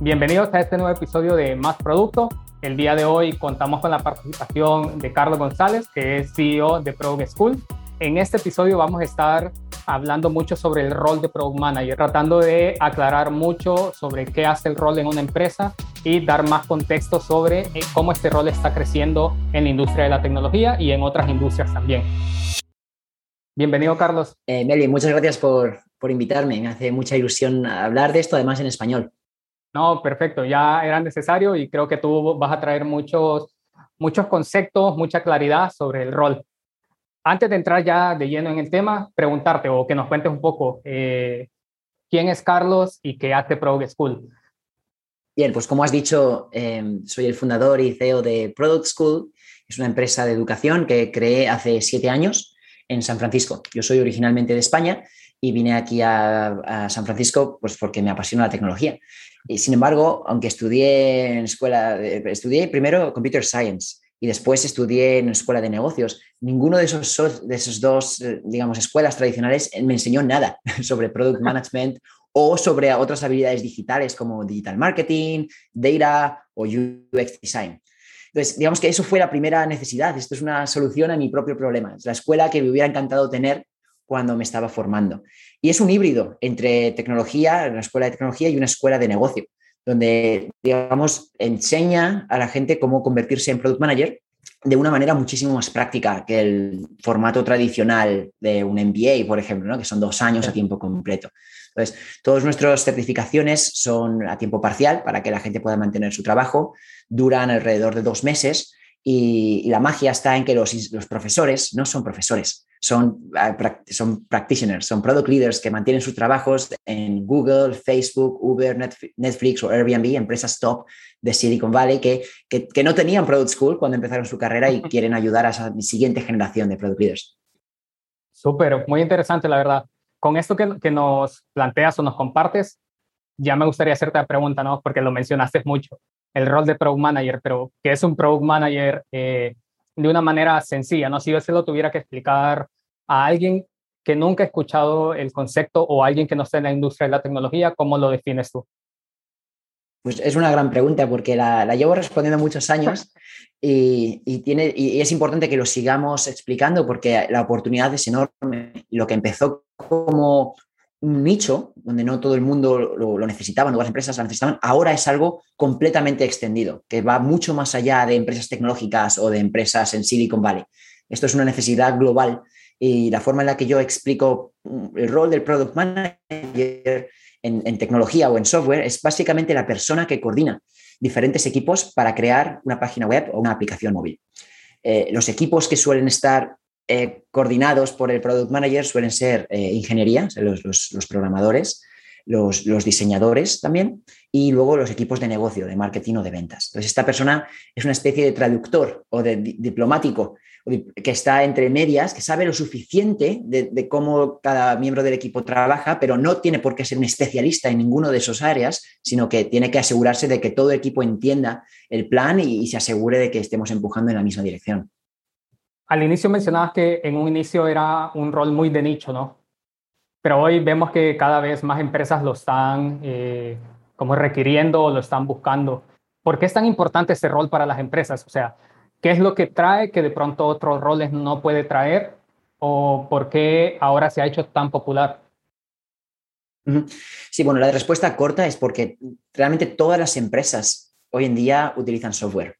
Bienvenidos a este nuevo episodio de Más Producto. El día de hoy contamos con la participación de Carlos González, que es CEO de Product School. En este episodio vamos a estar hablando mucho sobre el rol de Product Manager, tratando de aclarar mucho sobre qué hace el rol en una empresa y dar más contexto sobre eh, cómo este rol está creciendo en la industria de la tecnología y en otras industrias también. Bienvenido, Carlos. Eh, Meli, muchas gracias por, por invitarme. Me hace mucha ilusión hablar de esto, además en español. No, perfecto, ya era necesario y creo que tú vas a traer muchos, muchos conceptos, mucha claridad sobre el rol. Antes de entrar ya de lleno en el tema, preguntarte o que nos cuentes un poco eh, quién es Carlos y qué hace Product School. Bien, pues como has dicho, em, soy el fundador y CEO de Product School. Es una empresa de educación que creé hace siete años en San Francisco. Yo soy originalmente de España y vine aquí a, San Francisco pues porque me apasiona la tecnología. Y sin embargo, aunque estudié en escuela, estudié primero Computer Science y después estudié en escuela de negocios, ninguno de esos, de esos dos, eh, digamos, escuelas tradicionales me enseñó nada sobre product management o sobre otras habilidades digitales como digital marketing, data o UX design. Entonces, digamos que eso fue la primera necesidad. Esto es una solución a mi propio problema. Es la escuela que me hubiera encantado tener cuando me estaba formando. Y es un híbrido entre tecnología, una escuela de tecnología y una escuela de negocio, donde, digamos, enseña a la gente cómo convertirse en product manager de una manera muchísimo más práctica que el formato tradicional de un MBA, por ejemplo, que son dos años a tiempo completo. Entonces, todas nuestras certificaciones son a tiempo parcial para que la gente pueda mantener su trabajo, duran alrededor de dos meses y, la magia está en que los, profesores no son profesores, son, ah, son practitioners, son product leaders que mantienen sus trabajos en Google, Facebook, Uber, Netflix o Airbnb, empresas top de Silicon Valley que, que, no tenían Product School cuando empezaron su carrera y quieren ayudar a esa siguiente generación de product leaders. Súper, muy interesante, la verdad. Con esto que, que nos planteas o nos compartes, ya me gustaría hacerte la pregunta, ¿no? Porque lo mencionaste mucho el rol de Product Manager, pero que es un Product Manager eh, de una manera sencilla, ¿no? Si yo se lo tuviera que explicar a alguien que nunca ha escuchado el concepto o alguien que no esté en la industria de la tecnología, ¿cómo lo defines tú? Pues es una gran pregunta porque la, llevo respondiendo muchos años y, tiene, y es importante que lo sigamos explicando porque la oportunidad es enorme. Lo que empezó como un nicho donde no todo el mundo lo, necesitaba, no las empresas lo necesitaban, ahora es algo completamente extendido, que va mucho más allá de empresas tecnológicas o de empresas en Silicon Valley. Esto es una necesidad global y la forma en la que yo explico mm, el rol del product manager en, tecnología o en software es básicamente la persona que coordina diferentes equipos para crear una página web o una aplicación móvil. Eh, los equipos que suelen estar eh, coordinados por el product manager suelen ser eh, ingeniería, los, programadores, los, diseñadores también, y luego los equipos de negocio, de marketing o de ventas. Entonces, esta persona es una especie de traductor o de diplomático que está entre medias, que sabe lo suficiente de, cómo cada miembro del equipo trabaja, pero no tiene por qué ser un especialista en ninguno de esos áreas, sino que tiene que asegurarse de que todo equipo entienda el plan y se asegure de que estemos empujando en la misma dirección al inicio mencionabas que en un inicio era un rol muy de nicho, ¿no? Pero hoy vemos que cada vez más empresas lo están eh, como requiriendo o lo están buscando. ¿Por qué es tan importante ese rol para las empresas? O sea, ¿qué es lo que trae que de pronto otros roles no puede traer? ¿O por qué ahora se ha hecho tan popular? Sí, bueno, la respuesta corta es porque realmente todas las empresas hoy en día utilizan software.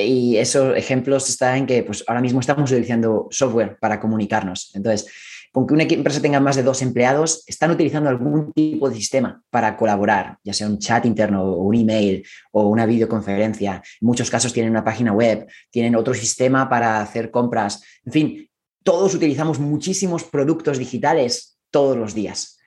Y esos ejemplos están en que pues, ahora mismo estamos utilizando software para comunicarnos. Entonces, con que una empresa tenga más de dos empleados, están utilizando algún tipo de sistema para colaborar, ya sea un chat interno o un email o una videoconferencia. En muchos casos tienen una página web, tienen otro sistema para hacer compras. En fin, todos utilizamos muchísimos productos digitales todos los días.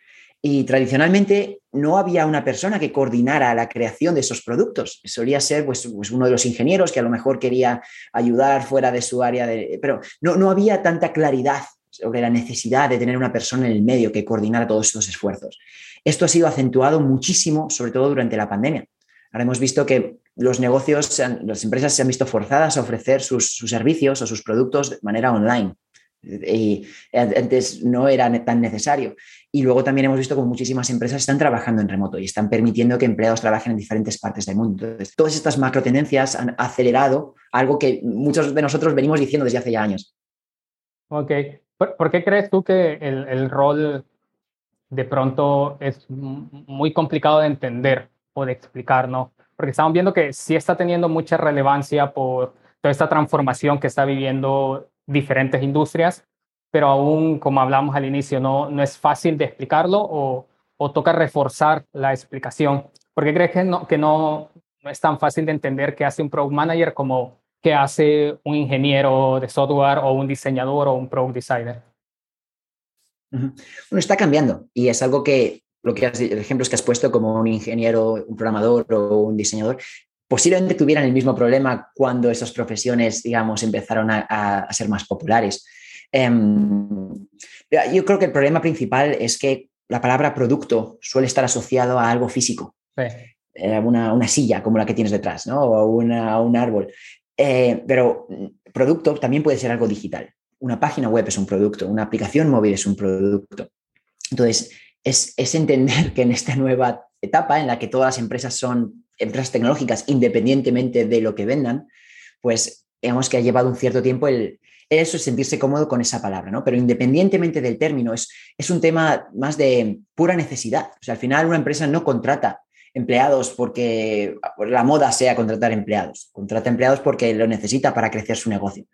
Y tradicionalmente no había una persona que coordinara la creación de esos productos. Solía ser pues, pues, uno de los ingenieros que a lo mejor quería ayudar fuera de su área, de, pero no, no había tanta claridad sobre la necesidad de tener una persona en el medio que coordinara todos estos esfuerzos. Esto ha sido acentuado muchísimo, sobre todo durante la pandemia. Ahora hemos visto que los negocios, las empresas se han visto forzadas a ofrecer sus, sus servicios o sus productos de manera online y antes no era tan necesario. Y luego también hemos visto como muchísimas empresas están trabajando en remoto y están permitiendo que empleados trabajen en diferentes partes del mundo. Entonces, todas estas macro tendencias han acelerado algo que muchos de nosotros venimos diciendo desde hace ya años. Ok. ¿Por, qué crees tú que el, el rol de pronto es muy complicado de entender o de explicar, ¿no? Porque estamos viendo que sí está teniendo mucha relevancia por toda esta transformación que está viviendo diferentes industrias, pero aún, como hablamos al inicio, no, no es fácil de explicarlo o, o toca reforzar la explicación. ¿Por qué crees que no, que no, no es tan fácil de entender qué hace un product manager como qué hace un ingeniero de software o un diseñador o un product designer? Bueno, está cambiando y es algo que, lo que el ejemplo es que has puesto como un ingeniero, un programador o un diseñador, posiblemente tuvieran el mismo problema cuando esas profesiones, digamos, empezaron a, ser más populares. Em, yo creo que el problema principal es que la palabra producto suele estar asociado a algo físico. Eh, una, silla como la que tienes detrás, ¿no? O una, un árbol. Eh, pero producto también puede ser algo digital una página web es un producto, una aplicación móvil es un producto. Entonces, es, entender que en esta nueva etapa en la que todas las empresas son empresas tecnológicas independientemente de lo que vendan, pues digamos que ha llevado un cierto tiempo el, eso es sentirse cómodo con esa palabra, ¿no? Pero independientemente del término, es, es un tema más de pura necesidad. O sea, al final una empresa no contrata empleados porque la moda sea contratar empleados, contrata empleados porque lo necesita para crecer su negocio.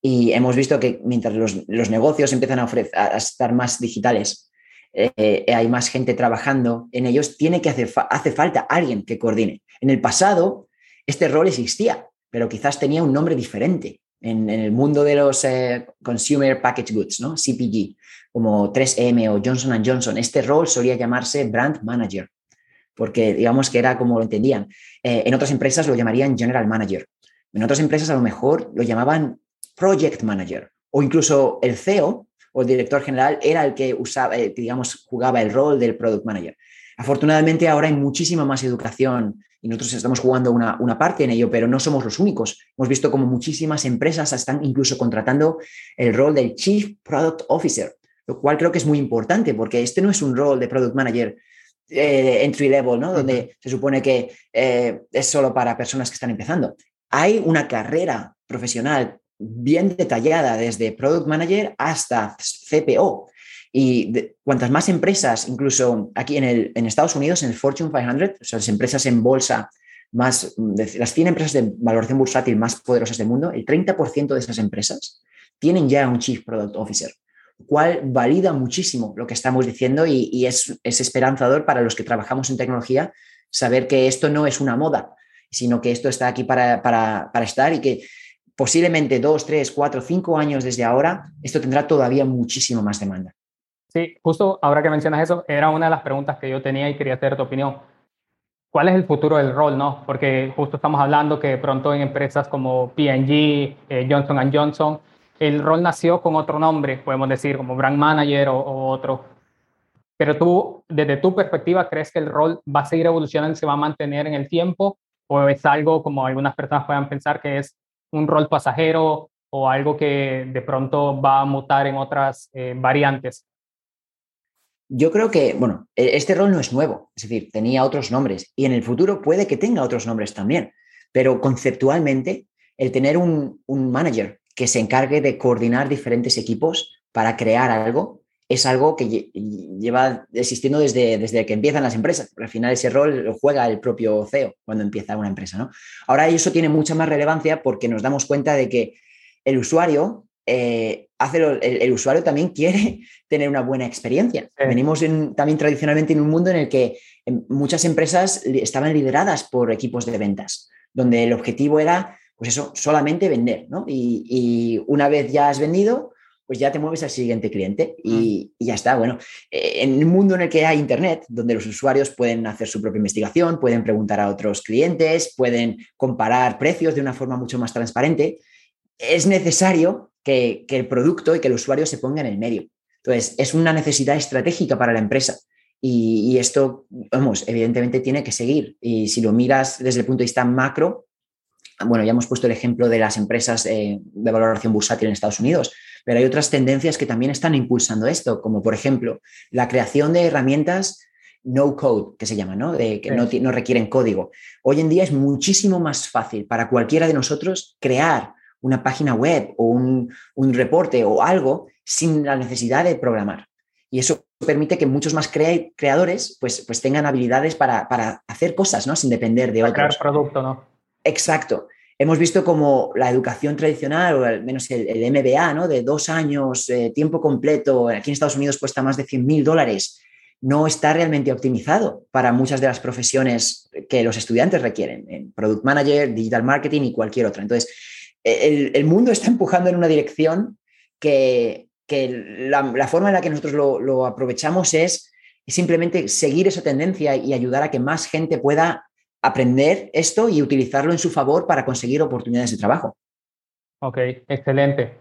Y hemos visto que mientras los, negocios empiezan a, ofrecer, a estar más digitales, eh, hay más gente trabajando en ellos, tiene que hacer hace falta alguien que coordine. En el pasado, este rol existía, pero quizás tenía un nombre diferente. En, el mundo de los eh, Consumer Package Goods, ¿no? CPG, como 3M o Johnson Johnson, este rol solía llamarse Brand Manager, porque digamos que era como lo entendían. Eh, en otras empresas lo llamarían General Manager. En otras empresas a lo mejor lo llamaban project manager o incluso el CEO o el director general era el que usaba, eh, digamos, jugaba el rol del product manager. Afortunadamente ahora hay muchísima más educación y nosotros estamos jugando una, una, parte en ello, pero no somos los únicos. Hemos visto como muchísimas empresas están incluso contratando el rol del Chief Product Officer, lo cual creo que es muy importante porque este no es un rol de Product Manager eh, entry level, ¿no? Donde se supone que eh, es solo para personas que están empezando. Hay una carrera profesional bien detallada desde Product Manager hasta CPO. Y cuantas más empresas, incluso aquí en, el, en Estados Unidos, en el Fortune 500, o sea, las empresas en bolsa más, las 100 empresas de valoración bursátil más poderosas del mundo, el 30% de esas empresas tienen ya un Chief Product Officer, cual valida muchísimo lo que estamos diciendo y, es, es, esperanzador para los que trabajamos en tecnología saber que esto no es una moda, sino que esto está aquí para, para, para estar y que posiblemente dos, tres, cuatro, cinco años desde ahora, esto tendrá todavía muchísimo más demanda. Sí, justo ahora que mencionas eso, era una de las preguntas que yo tenía y quería hacer tu opinión. ¿Cuál es el futuro del rol, no? Porque justo estamos hablando que pronto en empresas como P&G, eh, Johnson Johnson, el rol nació con otro nombre, podemos decir como brand manager o, o otro. Pero tú, desde tu perspectiva, ¿crees que el rol va a seguir evolucionando y se va a mantener en el tiempo? ¿O es algo como algunas personas puedan pensar que es un rol pasajero o algo que de pronto va a mutar en otras eh, variantes? Yo creo que, bueno, e-, este rol no es nuevo, es decir, tenía otros nombres y en el futuro puede que tenga otros nombres también, pero conceptualmente el tener un, un manager que se encargue de coordinar diferentes equipos para crear algo es algo que lleva existiendo desde, desde que empiezan las empresas. Al final ese rol lo juega el propio CEO cuando empieza una empresa. ¿no? Ahora eso tiene mucha más relevancia porque nos damos cuenta de que el usuario, eh, hace el, usuario también quiere tener una buena experiencia. Venimos también tradicionalmente en un mundo en el que em, muchas empresas estaban lideradas por equipos de ventas, donde el objetivo era, pues eso, solamente vender. ¿no? y una vez ya has vendido, pues ya te mueves al siguiente cliente y, ya está. Bueno, eh, en un mundo en el que hay Internet, donde los usuarios pueden hacer su propia investigación, pueden preguntar a otros clientes, pueden comparar precios de una forma mucho más transparente, es necesario que, el producto y que el usuario se ponga en el medio. Entonces, es una necesidad estratégica para la empresa. Y, esto, vamos, evidentemente tiene que seguir. Y si lo miras desde el punto de vista macro, bueno, ya hemos puesto el ejemplo de las empresas eh, de valoración bursátil en Estados Unidos, pero hay otras tendencias que también están impulsando esto, como por ejemplo la creación de herramientas no code, que se llama, ¿no? De que no, no requieren código. Hoy en día es muchísimo más fácil para cualquiera de nosotros crear una página web o un, reporte o algo sin la necesidad de programar. Y eso permite que muchos más creadores pues, pues tengan habilidades para, hacer cosas, ¿no? Sin depender de otros. Crear producto, ¿no? Exacto. Hemos visto como la educación tradicional, o al menos el, MBA, ¿no? De dos años, eh, tiempo completo, aquí en Estados Unidos cuesta más de 100 mil dólares, no está realmente optimizado para muchas de las profesiones que los estudiantes requieren, en Product Manager, Digital Marketing y cualquier otra. Entonces, el, mundo está empujando en una dirección que, la, forma en la que nosotros lo, aprovechamos es simplemente seguir esa tendencia y ayudar a que más gente pueda aprender esto y utilizarlo en su favor para conseguir oportunidades de trabajo. Ok, excelente.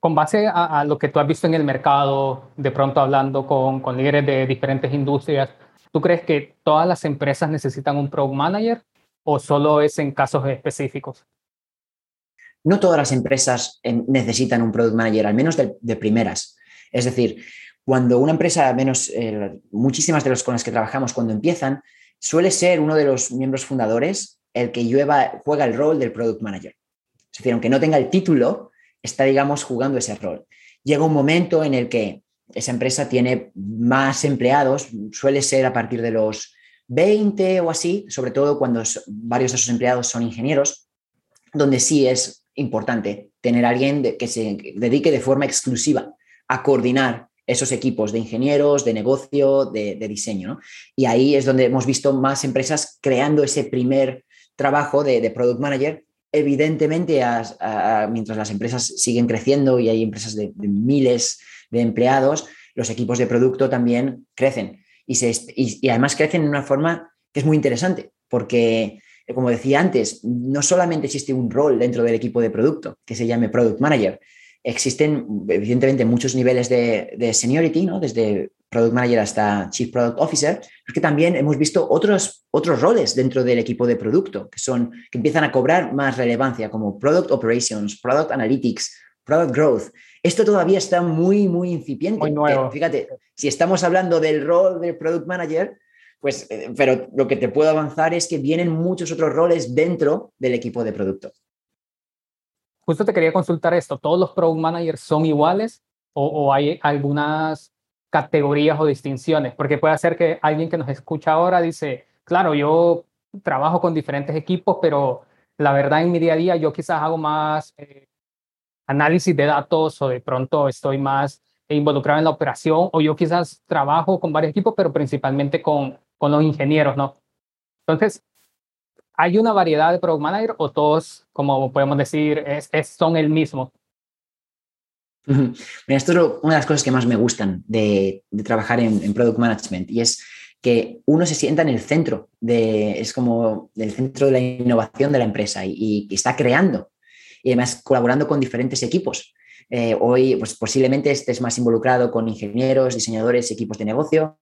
Con base a, lo que tú has visto en el mercado, de pronto hablando con, con líderes de diferentes industrias, ¿tú crees que todas las empresas necesitan un Product Manager o solo es en casos específicos? no todas las empresas necesitan un product manager, al menos de, primeras. Es decir, cuando una empresa, al menos eh, muchísimas de las con las que trabajamos, cuando empiezan, suele ser uno de los miembros fundadores el que juega el rol del product manager. Es decir, aunque no tenga el título, está, digamos, jugando ese rol. Llega un momento en el que esa empresa tiene más empleados, suele ser a partir de los 20 o así, sobre todo cuando varios de esos empleados son ingenieros, donde sí es importante tener alguien que se dedique de forma exclusiva a coordinar esos equipos de ingenieros, de negocio, de, diseño. Y ahí es donde hemos visto más empresas creando ese primer trabajo de, product manager. Evidentemente, mientras las empresas siguen creciendo y hay empresas de, miles de empleados, los equipos de producto también crecen. Y, y además crecen de una forma que es muy interesante, porque como decía antes, no solamente existe un rol dentro del equipo de producto que se llame Product Manager, existen evidentemente muchos niveles de, seniority, ¿no? desde Product Manager hasta Chief Product Officer, pero que también hemos visto otros, otros roles dentro del equipo de producto que, son, que empiezan a cobrar más relevancia, como Product Operations, Product Analytics, Product Growth. Esto todavía está muy, muy incipiente. Muy nuevo. Fíjate, si estamos hablando del rol del Product Manager, pues, eh, pero lo que te puedo avanzar es que vienen muchos otros roles dentro del equipo de producto. Justo te quería consultar esto, ¿todos los product managers son iguales o, hay algunas categorías o distinciones? Porque puede ser que alguien que nos escucha ahora dice, claro, yo trabajo con diferentes equipos, pero la verdad en mi día a día yo quizás hago más eh, análisis de datos o de pronto estoy más involucrado en la operación o yo quizás trabajo con varios equipos, pero principalmente con con los ingenieros, ¿no? Entonces, ¿hay una variedad de product manager o todos, como podemos decir, son el mismo? esto es una de las cosas que más me gustan de, trabajar en, product management y es que uno se sienta en el centro, de, es como el centro de la innovación de la empresa y, está creando y además colaborando con diferentes equipos. Eh, hoy, pues posiblemente estés más involucrado con ingenieros, diseñadores, equipos de negocio,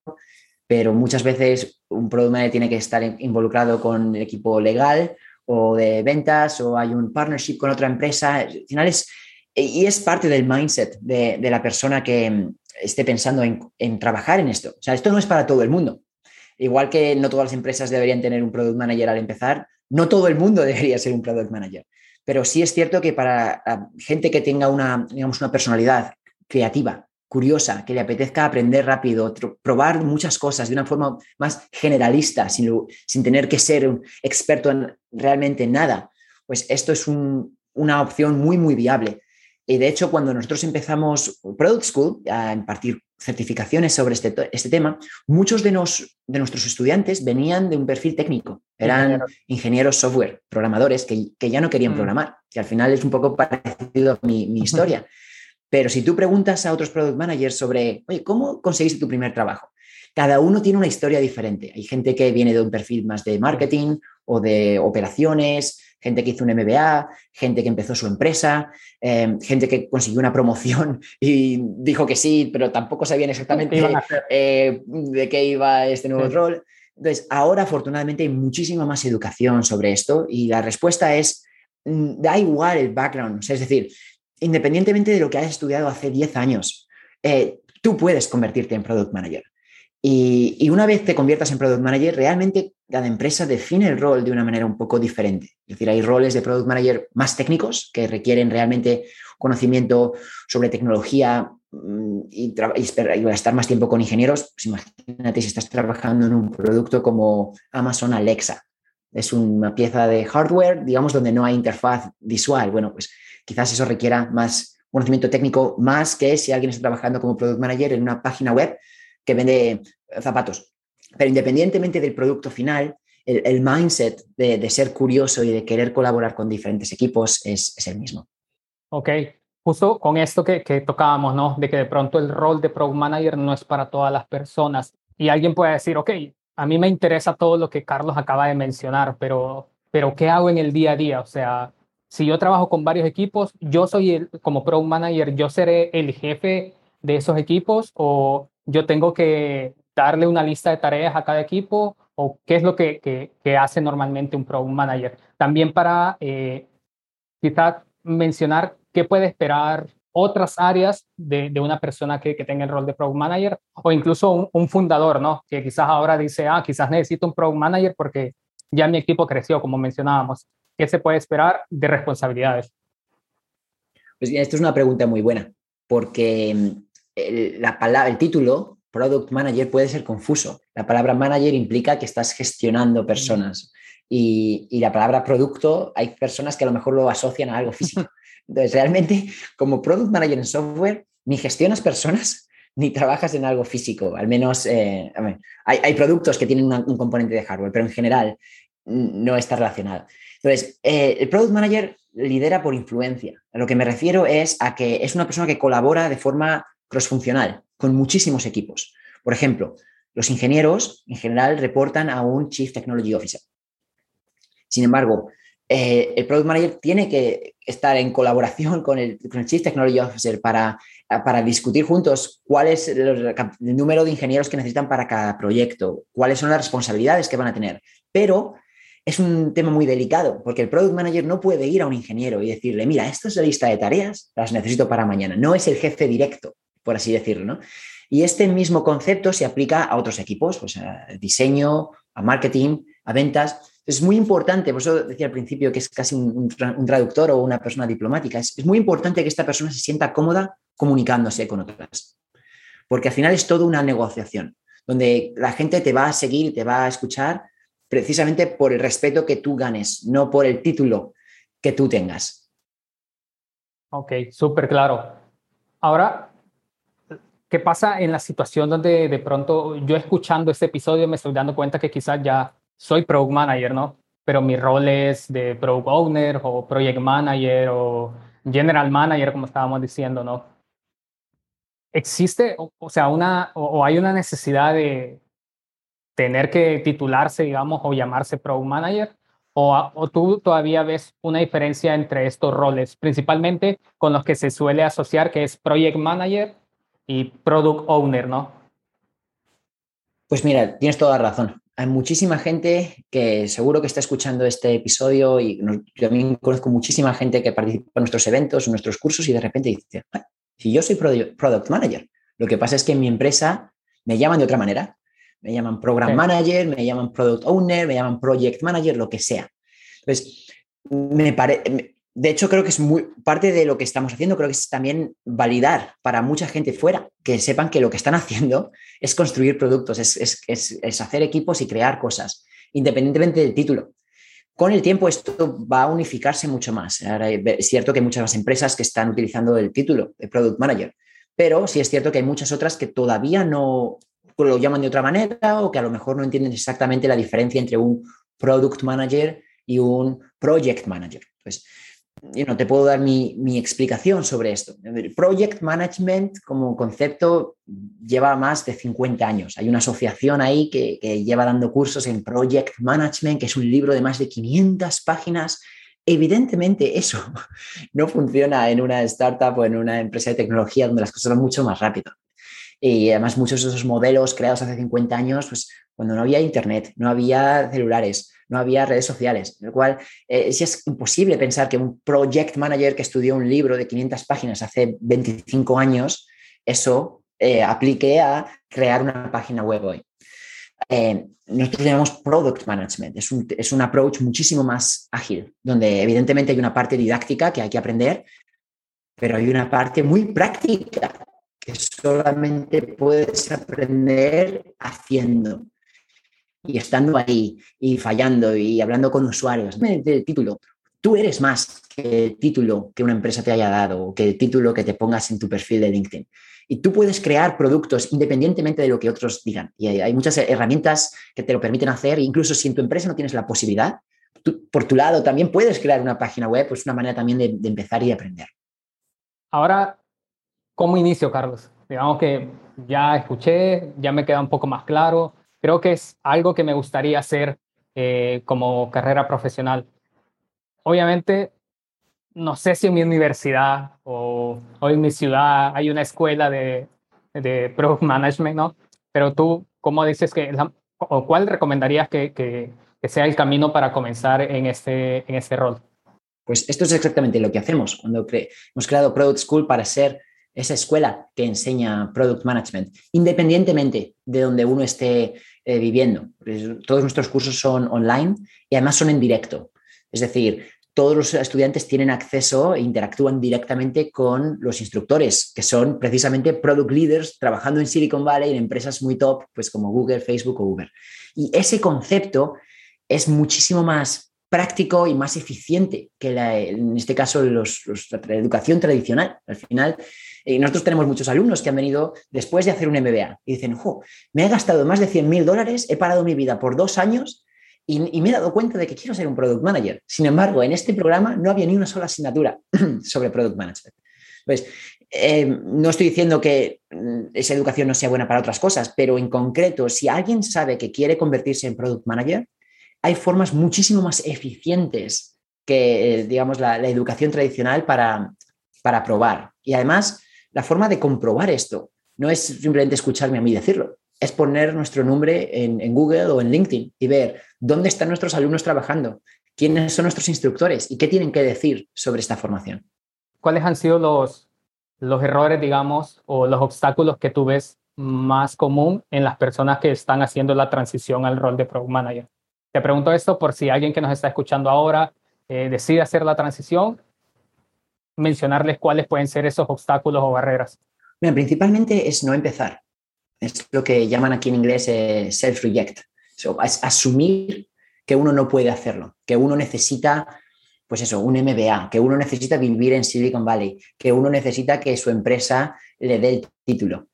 pero muchas veces un product manager tiene que estar involucrado con el equipo legal o de ventas o hay un partnership con otra empresa. Al final es, y es parte del mindset de, la persona que mm, esté pensando en, trabajar en esto. O sea, esto no es para todo el mundo. Igual que no todas las empresas deberían tener un product manager al empezar, no todo el mundo debería ser un product manager. Pero sí es cierto que para gente que tenga una, digamos, una personalidad creativa, curiosa, que le apetezca aprender rápido, probar muchas cosas de una forma más generalista, sin, sin tener que ser un experto en realmente nada, pues esto es una opción muy, muy viable. Y de hecho, cuando nosotros empezamos Product School a impartir certificaciones sobre este, este tema, muchos de, nos, de nuestros estudiantes venían de un perfil técnico. Eran ingenieros software, programadores que, que ya no querían mm. programar, que al final es un poco parecido a mi, mi historia. Pero si tú preguntas a otros product managers sobre, oye, ¿cómo conseguiste tu primer trabajo? Cada uno tiene una historia diferente. Hay gente que viene de un perfil más de marketing o de operaciones, gente que hizo un MBA, gente que empezó su empresa, eh, gente que consiguió una promoción y dijo que sí, pero tampoco sabían exactamente eh, de qué iba este nuevo rol. Entonces, ahora afortunadamente hay muchísima más educación sobre esto y la respuesta es, mm, da igual el background, es decir, independientemente de lo que hayas estudiado hace 10 años, eh, tú puedes convertirte en product manager. Y, una vez te conviertas en product manager, realmente cada empresa define el rol de una manera un poco diferente. Es decir, hay roles de product manager más técnicos que requieren realmente conocimiento sobre tecnología mm, y, y, estar más tiempo con ingenieros. Pues imagínate si estás trabajando en un producto como Amazon Alexa. Es una pieza de hardware, digamos, donde no hay interfaz visual. Bueno, pues quizás eso requiera más conocimiento técnico, más que si alguien está trabajando como product manager en una página web que vende zapatos. Pero independientemente del producto final, el, mindset de, ser curioso y de querer colaborar con diferentes equipos es, el mismo. Ok, justo con esto que, que, tocábamos, ¿no? De que de pronto el rol de Product Manager no es para todas las personas. Y alguien puede decir, ok, a mí me interesa todo lo que Carlos acaba de mencionar, pero, pero ¿qué hago en el día a día? O sea, si yo trabajo con varios equipos, yo soy el, como Product Manager, yo seré el jefe de esos equipos o yo tengo que darle una lista de tareas a cada equipo o qué es lo que, que, hace normalmente un Product Manager. También para eh, quizás mencionar qué puede esperar otras áreas de, de, una persona que, que, tenga el rol de Product Manager o incluso un, fundador, ¿no? Que quizás ahora dice, ah, quizás necesito un Product Manager porque ya mi equipo creció, como mencionábamos. ¿Qué se puede esperar de responsabilidades? Pues bien, esto es una pregunta muy buena, porque mm, el, la palabra, el título Product Manager puede ser confuso. La palabra manager implica que estás gestionando personas y, la palabra producto, hay personas que a lo mejor lo asocian a algo físico. Entonces, realmente, como Product Manager en software, ni gestionas personas ni trabajas en algo físico. Al menos eh, hay, productos que tienen un componente de hardware, pero en general no está relacionado. Entonces, eh, el Product Manager lidera por influencia. A lo que me refiero es a que es una persona que colabora de forma crossfuncional con muchísimos equipos. Por ejemplo, los ingenieros en general reportan a un Chief Technology Officer. Sin embargo, eh, el Product Manager tiene que estar en colaboración con el, Chief Technology Officer para, para discutir juntos cuál es el, número de ingenieros que necesitan para cada proyecto, cuáles son las responsabilidades que van a tener. Pero es un tema muy delicado porque el Product Manager no puede ir a un ingeniero y decirle, mira, esta es la lista de tareas, las necesito para mañana. No es el jefe directo por así decirlo. ¿no? Y este mismo concepto se aplica a otros equipos, pues a diseño, a marketing, a ventas. Es muy importante, por eso decía al principio que es casi un, traductor o una persona diplomática, es, es, muy importante que esta persona se sienta cómoda comunicándose con otras, porque al final es toda una negociación, donde la gente te va a seguir, te va a escuchar precisamente por el respeto que tú ganes, no por el título que tú tengas. Ok, súper claro. Ahora, ¿Qué pasa en la situación donde de pronto yo escuchando este episodio me estoy dando cuenta que quizás ya soy product manager, ¿no? Pero mi rol es de product owner o project manager o general manager, como estábamos diciendo, ¿no? ¿Existe, o, sea, una, o, hay una necesidad de tener que titularse, digamos, o llamarse product manager? O, o, tú todavía ves una diferencia entre estos roles, principalmente con los que se suele asociar, que es project manager y product owner, ¿no? Pues mira, tienes toda razón. Hay muchísima gente que seguro que está escuchando este episodio y yo también conozco muchísima gente que participa en nuestros eventos, en nuestros cursos y de repente dice, ah, si yo soy product manager, lo que pasa es que en mi empresa me llaman de otra manera. Me llaman program manager, me llaman product owner, me llaman project manager, lo que sea. Entonces, me parece de hecho, creo que es muy parte de lo que estamos haciendo, creo que es también validar para mucha gente fuera, que sepan que lo que están haciendo es construir productos, es, hacer equipos y crear cosas, independientemente del título. Con el tiempo esto va a unificarse mucho más. Ahora, es cierto que hay muchas empresas que están utilizando el título de Product Manager, pero sí es cierto que hay muchas otras que todavía no lo llaman de otra manera o que a lo mejor no entienden exactamente la diferencia entre un Product Manager y un Project Manager. Entonces, yo no te puedo dar mi, explicación sobre esto. El project management como concepto lleva más de 50 años. Hay una asociación ahí que, lleva dando cursos en project management, que es un libro de más de 500 páginas. Evidentemente eso no funciona en una startup o en una empresa de tecnología donde las cosas van mucho más rápido. Y además muchos de esos modelos creados hace 50 años, pues cuando no había internet, no había celulares, no había redes sociales, lo cual eh, es imposible pensar que un project manager que estudió un libro de 500 páginas hace 25 años, eso eh, aplique a crear una página web hoy. Eh, nosotros llamamos product management, es un, es un approach muchísimo más ágil, donde evidentemente hay una parte didáctica que hay que aprender, pero hay una parte muy práctica que solamente puedes aprender haciendo y estando ahí y fallando y hablando con usuarios. El título, tú eres más que el título que una empresa te haya dado o que el título que te pongas en tu perfil de LinkedIn. Y tú puedes crear productos independientemente de lo que otros digan. Y hay, muchas herramientas que te lo permiten hacer. Incluso si en tu empresa no tienes la posibilidad, por tu lado también puedes crear una página web. Pues una manera también de, de empezar y aprender. Ahora, ¿cómo inicio, Carlos? Digamos que ya escuché, ya me queda un poco más claro creo que es algo que me gustaría hacer eh, como carrera profesional. Obviamente, no sé si en mi universidad o, en mi ciudad hay una escuela de, de Product Management, ¿no? Pero tú, ¿cómo dices que, o cuál recomendarías que, que, sea el camino para comenzar en este, en este rol? Pues esto es exactamente lo que hacemos cuando hemos creado Product School para ser esa escuela que enseña Product Management, independientemente de donde uno esté eh, viviendo. Todos nuestros cursos son online y además son en directo. Es decir, todos los estudiantes tienen acceso e interactúan directamente con los instructores, que son precisamente product leaders trabajando en Silicon Valley en empresas muy top, pues como Google, Facebook o Uber. Y ese concepto es muchísimo más práctico y más eficiente que en este caso los, la educación tradicional. Al final, y nosotros tenemos muchos alumnos que han venido después de hacer un MBA y dicen, me he gastado más de 100 mil dólares, he parado mi vida por dos años y, me he dado cuenta de que quiero ser un product manager. Sin embargo, en este programa no había ni una sola asignatura sobre product management. Pues no estoy diciendo que mm, esa educación no sea buena para otras cosas, pero en concreto, si alguien sabe que quiere convertirse en product manager, hay formas muchísimo más eficientes que, eh, digamos, la, educación tradicional para, para probar. Y además, la forma de comprobar esto no es simplemente escucharme a mí decirlo, es poner nuestro nombre en, Google o en LinkedIn y ver dónde están nuestros alumnos trabajando, quiénes son nuestros instructores y qué tienen que decir sobre esta formación. ¿Cuáles han sido los, los errores, digamos, o los obstáculos que tú ves más común en las personas que están haciendo la transición al rol de Product Manager? Te pregunto esto por si alguien que nos está escuchando ahora eh, decide hacer la transición mencionarles cuáles pueden ser esos obstáculos o barreras? principalmente es no empezar. Es lo que llaman aquí en inglés eh, self-reject. es asumir que uno no puede hacerlo, que uno necesita, pues eso, un MBA, que uno necesita vivir en Silicon Valley, que uno necesita que su empresa le dé el título.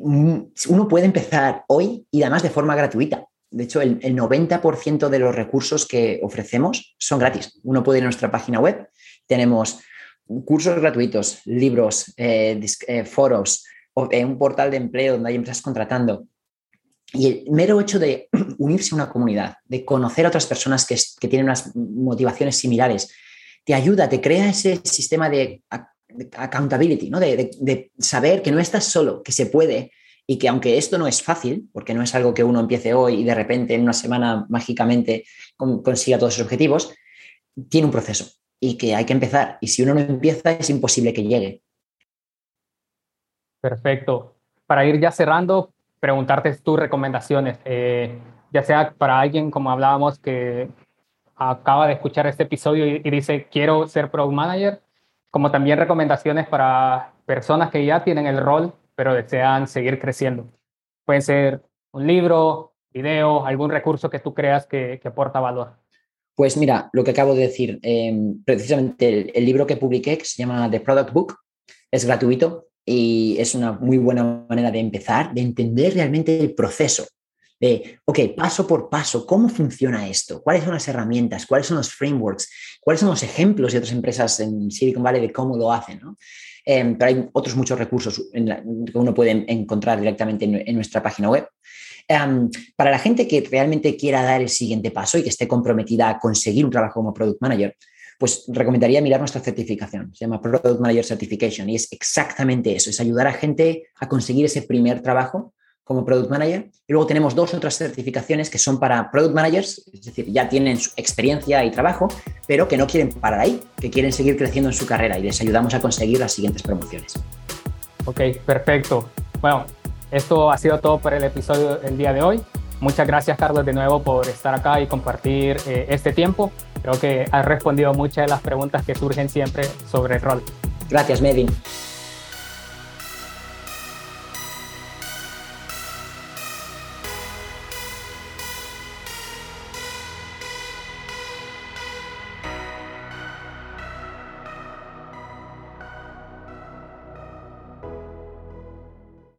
Uno puede empezar hoy y además de forma gratuita. De hecho, el, el 90% de los recursos que ofrecemos son gratis. Uno puede ir a nuestra página web, tenemos cursos gratuitos, libros, eh, eh, foros, eh, un portal de empleo donde hay empresas contratando. Y el mero hecho de unirse a una comunidad, de conocer a otras personas que, tienen unas motivaciones similares, te ayuda, te crea ese sistema de, accountability, ¿no? De, saber que no estás solo, que se puede y que aunque esto no es fácil, porque no es algo que uno empiece hoy y de repente en una semana mágicamente consiga todos sus objetivos, tiene un proceso y que hay que empezar. Y si uno no empieza, es imposible que llegue. Perfecto. Para ir ya cerrando, preguntarte tus recomendaciones, eh, ya sea para alguien, como hablábamos, que acaba de escuchar este episodio y, dice, quiero ser product manager, como también recomendaciones para personas que ya tienen el rol, pero desean seguir creciendo. Pueden ser un libro, video, algún recurso que tú creas que, que aporta valor. Pues mira, lo que acabo de decir, em, precisamente el, libro que publiqué, que se llama The Product Book, es gratuito y es una muy buena manera de empezar, de entender realmente el proceso, de, ok, paso por paso, ¿cómo funciona esto? ¿Cuáles son las herramientas? ¿Cuáles son los frameworks? ¿Cuáles son los ejemplos de otras empresas en Silicon Valley de cómo lo hacen? Em, pero hay otros muchos recursos que uno puede encontrar directamente en nuestra página web. Em, para la gente que realmente quiera dar el siguiente paso y que esté comprometida a conseguir un trabajo como Product Manager, pues recomendaría mirar nuestra certificación. Se llama Product Manager Certification y es exactamente eso, es ayudar a gente a conseguir ese primer trabajo como Product Manager. Y luego tenemos dos otras certificaciones que son para Product Managers, es decir, ya tienen experiencia y trabajo, pero que no quieren parar ahí, que quieren seguir creciendo en su carrera y les ayudamos a conseguir las siguientes promociones. Ok, perfecto. Bueno, esto ha sido todo por el episodio del día de hoy. Muchas gracias, Carlos, de nuevo por estar acá y compartir eh, este tiempo. Creo que has respondido muchas de las preguntas que surgen siempre sobre el rol. Gracias, Medin.